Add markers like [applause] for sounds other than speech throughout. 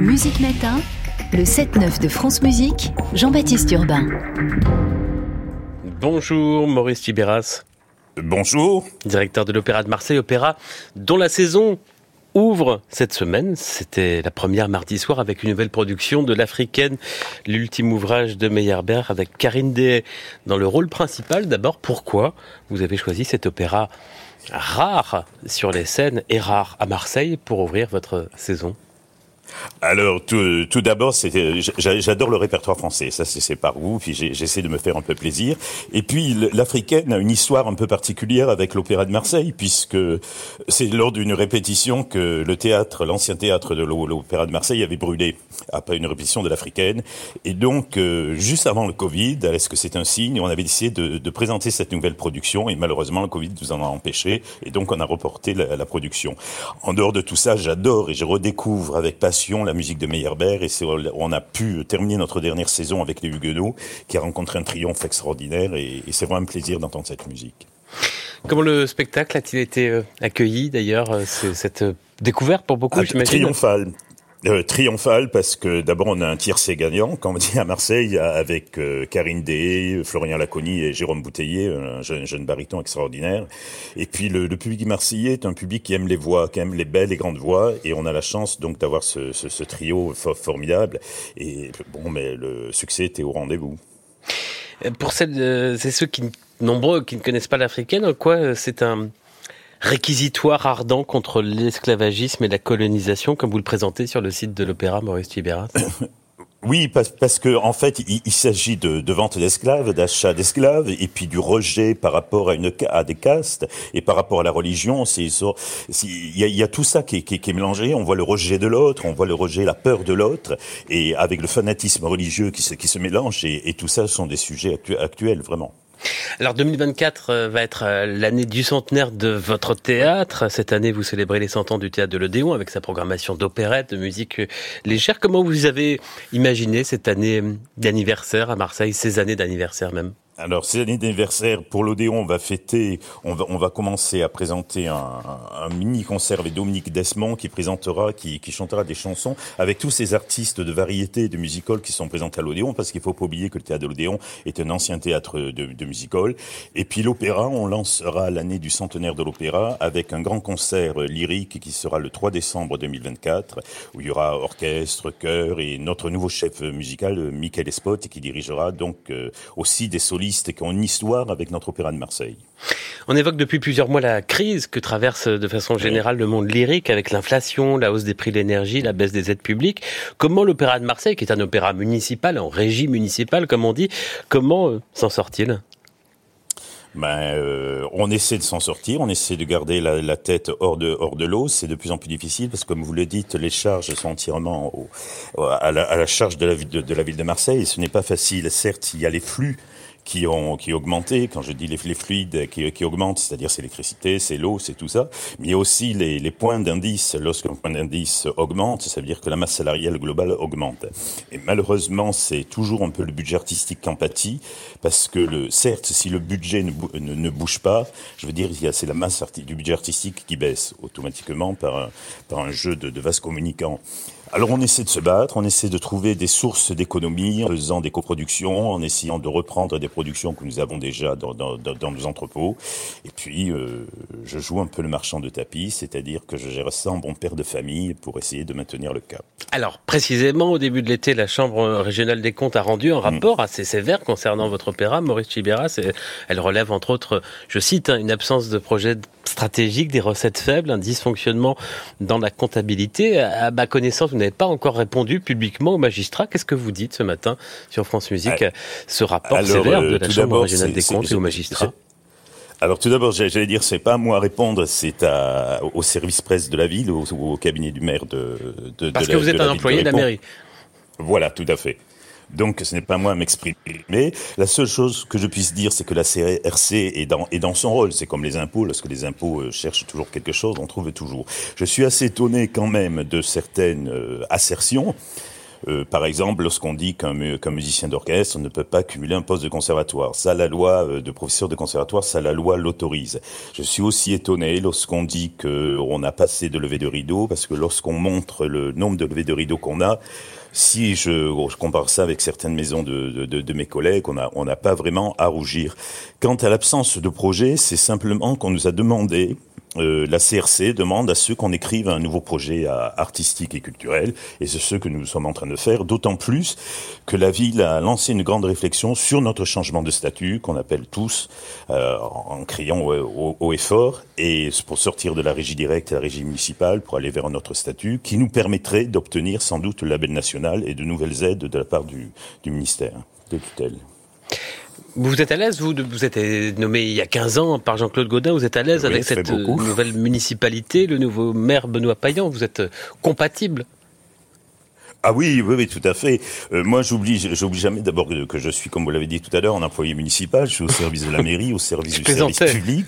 Musique Matin, le 7-9 de France Musique, Jean-Baptiste Urbain. Bonjour Maurice Tibéras. Bonjour. Directeur de l'Opéra de Marseille, opéra dont la saison ouvre cette semaine. C'était la première mardi soir avec une nouvelle production de l'Africaine, l'ultime ouvrage de Meyerbeer avec Karine Day dans le rôle principal. D'abord, pourquoi vous avez choisi cet opéra rare sur les scènes et rare à Marseille pour ouvrir votre saison? Alors tout, d'abord, j'adore le répertoire français, ça c'est par vous, puis j'essaie de me faire un peu plaisir. Et puis l'africaine a une histoire un peu particulière avec l'Opéra de Marseille, puisque c'est lors d'une répétition que le théâtre, l'ancien théâtre de l'Opéra de Marseille avait brûlé après une répétition de l'africaine. Et donc euh, juste avant le Covid, est-ce que c'est un signe? On avait décidé de, de, présenter cette nouvelle production, et malheureusement le Covid nous en a empêché, et donc on a reporté la, la production. En dehors de tout ça, j'adore et je redécouvre avec passion la musique de Meyerbeer, et on a pu terminer notre dernière saison avec les Huguenots, qui a rencontré un triomphe extraordinaire, et, c'est vraiment un plaisir d'entendre cette musique. Comment le spectacle a-t-il été euh, accueilli d'ailleurs, euh, cette euh, découverte pour beaucoup, ah, Triomphal, euh, triomphal parce que d'abord on a un tiercé gagnant, comme on dit à Marseille, avec euh, Karine Dé, Florian Laconi et Jérôme Bouteiller, un jeune, jeune baryton extraordinaire. Et puis le, le, public marseillais est un public qui aime les voix, qui aime les belles et grandes voix, et on a la chance donc d'avoir ce, ce, ce, trio formidable. Et bon, mais le succès était au rendez-vous. Pour celles, euh, c'est ceux qui nombreux qui ne connaissent pas l'africaine, quoi c'est un réquisitoire ardent contre l'esclavagisme et la colonisation, comme vous le présentez sur le site de l'Opéra Maurice Tibéras [coughs] Oui, parce, parce que en fait, il, s'agit de, vente d'esclaves, d'achat d'esclaves, et puis du rejet par rapport à, une, à des castes et par rapport à la religion. C'est, il y a, y a, tout ça qui qui, est, mélangé. On voit le rejet de l'autre, on voit le rejet, la peur de l'autre, et avec le fanatisme religieux qui se, qui se mélange. Et tout ça sont des sujets actuels, vraiment. Alors 2024 euh, va être euh, l'année du centenaire de votre théâtre. Cette année, vous célébrez les 100 ans du théâtre de l'Odéon avec sa programmation d'opérette, de musique euh, légère. Comment vous avez imaginé cette année d'anniversaire à Marseille, ces années d'anniversaire même? Alors, c'est l'année d'anniversaire pour l'Odéon. On va fêter, on va, on va commencer à présenter un, mini-concert avec Dominique Desmond qui présentera, qui, qui, chantera des chansons avec tous ces artistes de variété de musical qui sont présentés à l'Odéon parce qu'il faut pas oublier que le théâtre de l'Odéon est un ancien théâtre de, de musical. Et puis l'opéra, on lancera l'année du centenaire de l'opéra avec un grand concert lyrique qui sera le 3 décembre 2024 où il y aura orchestre, chœur et notre nouveau chef musical, Michael Espot, qui dirigera donc euh, aussi des solistes qui ont une histoire avec notre opéra de Marseille. On évoque depuis plusieurs mois la crise que traverse de façon générale le monde lyrique avec l'inflation, la hausse des prix de l'énergie, la baisse des aides publiques. Comment l'opéra de Marseille, qui est un opéra municipal, en régie municipale comme on dit, comment euh, s'en sort-il? Ben, euh, on essaie de s'en sortir, on essaie de garder la, tête hors de hors de l'eau. C'est de plus en plus difficile parce que, comme vous le dites, les charges sont entièrement à, la, charge de la, de, de la ville de Marseille. Et ce n'est pas facile. Certes, il y a les flux qui ont qui augmenté. Quand je dis les, les fluides qui, qui augmentent, c'est-à-dire c'est l'électricité, c'est l'eau, c'est tout ça. Mais il y a aussi les, les points d'indice. Lorsqu'un point d'indice augmente, ça veut dire que la masse salariale globale augmente. Et malheureusement, c'est toujours un peu le budget artistique qui pâtit, parce que le, certes, si le budget ne, ne, bouge pas, je veux dire, c'est la masse du budget artistique qui baisse automatiquement par un, par un jeu de, de vases communicants. Alors on essaie de se battre, on essaie de trouver des sources d'économie en faisant des coproductions, en essayant de reprendre des productions que nous avons déjà dans, dans, dans nos entrepôts. Et puis euh, je joue un peu le marchand de tapis, c'est-à-dire que je gère ça en bon père de famille pour essayer de maintenir le cap. Alors précisément au début de l'été, la Chambre régionale des comptes a rendu un rapport assez sévère concernant votre opéra, Maurice Chiberas. Elle relève entre autres, je cite, hein, une absence de projet stratégique, des recettes faibles, un dysfonctionnement dans la comptabilité. À ma connaissance, vous n'avez pas encore répondu publiquement au magistrat. Qu'est-ce que vous dites ce matin sur France Musique, ah, ce rapport sévère de euh, la Chambre régionale des comptes et au magistrat? alors tout d'abord, j'allais dire, c'est pas à moi à répondre, c'est au service presse de la ville, ou au, cabinet du maire de, de Parce que vous êtes un employé de la mairie. Voilà, tout à fait. Donc ce n'est pas moi à m'exprimer. Mais la seule chose que je puisse dire, c'est que la CRC est dans, est dans son rôle. C'est comme les impôts. Lorsque les impôts euh, cherchent toujours quelque chose, on trouve toujours. Je suis assez étonné quand même de certaines euh, assertions. Euh, par exemple, lorsqu'on dit qu'un musicien d'orchestre ne peut pas cumuler un poste de conservatoire, ça la loi euh, de professeur de conservatoire, ça la loi l'autorise. Je suis aussi étonné lorsqu'on dit qu'on a passé de levée de rideau, parce que lorsqu'on montre le nombre de levées de rideau qu'on a, si je, compare ça avec certaines maisons de, mes collègues, on n'a pas vraiment à rougir. Quant à l'absence de projet, c'est simplement qu'on nous a demandé euh, la CRC demande à ceux qu'on écrive un nouveau projet artistique et culturel, et c'est ce que nous sommes en train de faire, d'autant plus que la ville a lancé une grande réflexion sur notre changement de statut, qu'on appelle tous, euh, en criant haut, et fort, et pour sortir de la régie directe à la régie municipale, pour aller vers un autre statut, qui nous permettrait d'obtenir sans doute le label national et de nouvelles aides de la part du, du ministère de tutelle. Vous êtes à l'aise, vous, vous êtes nommé il y a 15 ans par Jean-Claude Gaudin, vous êtes à l'aise avec cette euh, nouvelle municipalité, le nouveau maire Benoît Payan, vous êtes euh, compatible? Ah oui, oui, oui, tout à fait. Euh, moi, j'oublie, j'oublie jamais d'abord que, je suis, comme vous l'avez dit tout à l'heure, un employé municipal. Je suis au service de la mairie, au service [laughs] du service public.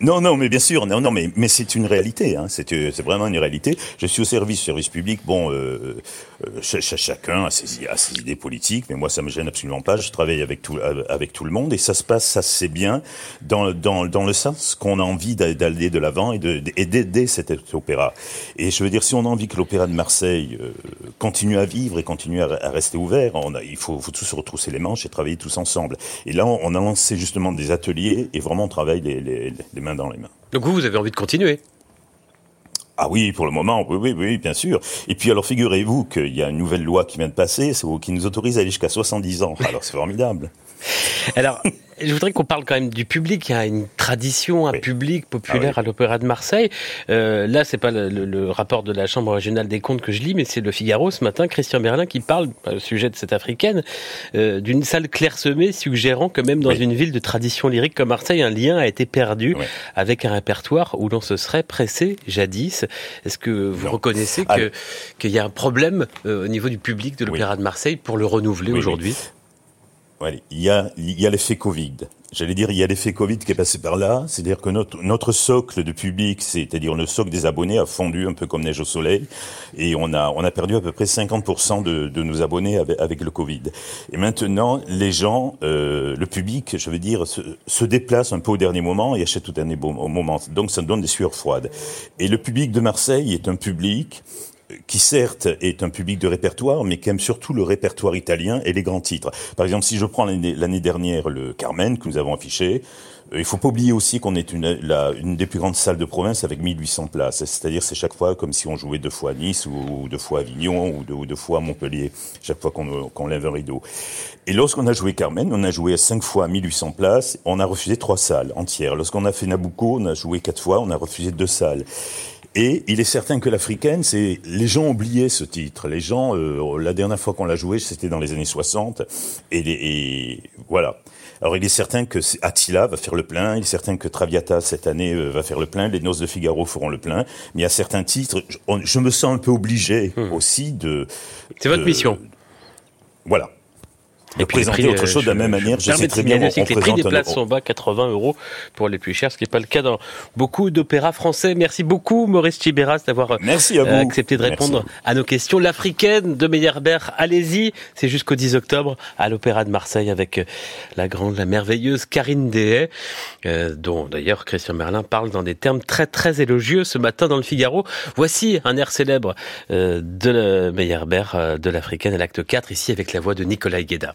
Non, non, mais bien sûr, non, non, mais mais c'est une réalité. Hein, c'est c'est vraiment une réalité. Je suis au service service public. Bon, euh, euh chacun a ses, idées politiques, mais moi ça me gêne absolument pas. Je travaille avec tout avec tout le monde et ça se passe assez bien dans dans dans le sens qu'on a envie d'aller de l'avant et de d'aider cet opéra. Et je veux dire, si on a envie que l'opéra de Marseille euh, continue à vivre et continue à, rester ouvert, on a, il faut, faut tous se retrousser les manches et travailler tous ensemble. Et là, on, a lancé justement des ateliers et vraiment on travaille les, les, les mains dans les mains. Donc vous, vous avez envie de continuer ah oui, pour le moment, oui, oui, oui, bien sûr. Et puis alors, figurez-vous qu'il y a une nouvelle loi qui vient de passer, qui nous autorise à aller jusqu'à 70 ans. Alors c'est formidable. Alors, je voudrais qu'on parle quand même du public. Il y a une tradition, un public populaire ah à l'Opéra de Marseille. Euh, là, c'est pas le, rapport de la Chambre régionale des comptes que je lis, mais c'est le Figaro ce matin, Christian Berlin, qui parle, au sujet de cette africaine, euh, d'une salle clairsemée suggérant que même dans une ville de tradition lyrique comme Marseille, un lien a été perdu avec un répertoire où l'on se serait pressé jadis. Est-ce que vous reconnaissez que qu'il y a un problème euh, au niveau du public de l'Opéra de Marseille pour le renouveler aujourd'hui? Il y a, a l'effet Covid. J'allais dire, il y a l'effet Covid qui est passé par là. C'est-à-dire que notre, socle de public, c'est-à-dire le socle des abonnés, a fondu un peu comme neige au soleil. Et on a, on a perdu à peu près 50% de, de nos abonnés avec, avec, le Covid. Et maintenant, les gens, euh, le public, je veux dire, se, se déplace un peu au dernier moment et achète au dernier moment. Donc ça donne des sueurs froides. Et le public de Marseille est un public qui certes est un public de répertoire, mais qui aime surtout le répertoire italien et les grands titres. Par exemple, si je prends l'année dernière le Carmen que nous avons affiché, euh, il faut pas oublier aussi qu'on est une, des plus grandes salles de province avec 1800 places. C'est-à-dire c'est chaque fois comme si on jouait deux fois à Nice ou, deux fois à Avignon ou deux, fois à Montpellier, chaque fois qu'on lève un rideau. Et lorsqu'on a joué Carmen, on a joué cinq fois à 1800 places, on a refusé trois salles entières. Lorsqu'on a fait Nabucco, on a joué quatre fois, on a refusé deux salles. Et il est certain que l'africaine, c'est les gens oubliaient ce titre. Les gens, euh, la dernière fois qu'on l'a joué, c'était dans les années 60. Et, et, voilà. Alors il est certain que Attila va faire le plein. Il est certain que Traviata cette année euh, va faire le plein. Les Noces de Figaro feront le plein. Mais il y a certains titres, je, me sens un peu obligé hmm. aussi de. C'est votre mission. Voilà et présenter autre euh, chose de la même manière. Je, sais très bien que les prix des places sont bas, 80 euros pour les plus chers, ce qui n'est pas le cas dans beaucoup d'opéras français. Merci beaucoup, Maurice Tibéras, d'avoir euh, accepté de répondre à nos questions. L'africaine de Meyerbeer, allez-y, c'est jusqu'au 10 octobre à l'Opéra de Marseille avec euh, la grande, la merveilleuse Karine Dehay, dont d'ailleurs Christian Merlin parle dans des termes très très élogieux ce matin dans le Figaro. Voici un air célèbre de Meyerbeer de l'Africaine à l'acte 4, ici avec la voix de Nicolas Gueda.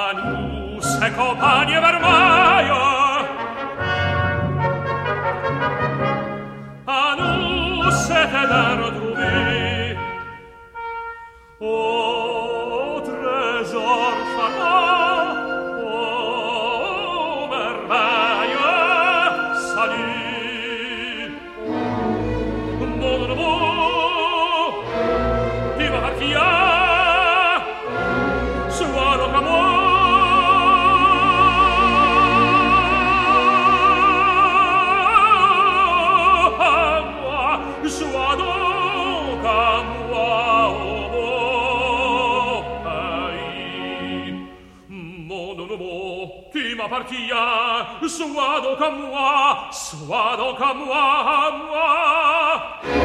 Anus eco panie Anus et edero dubi O tresor fama O nouveau qui m'appartient soit donc suado moi soit donc à moi à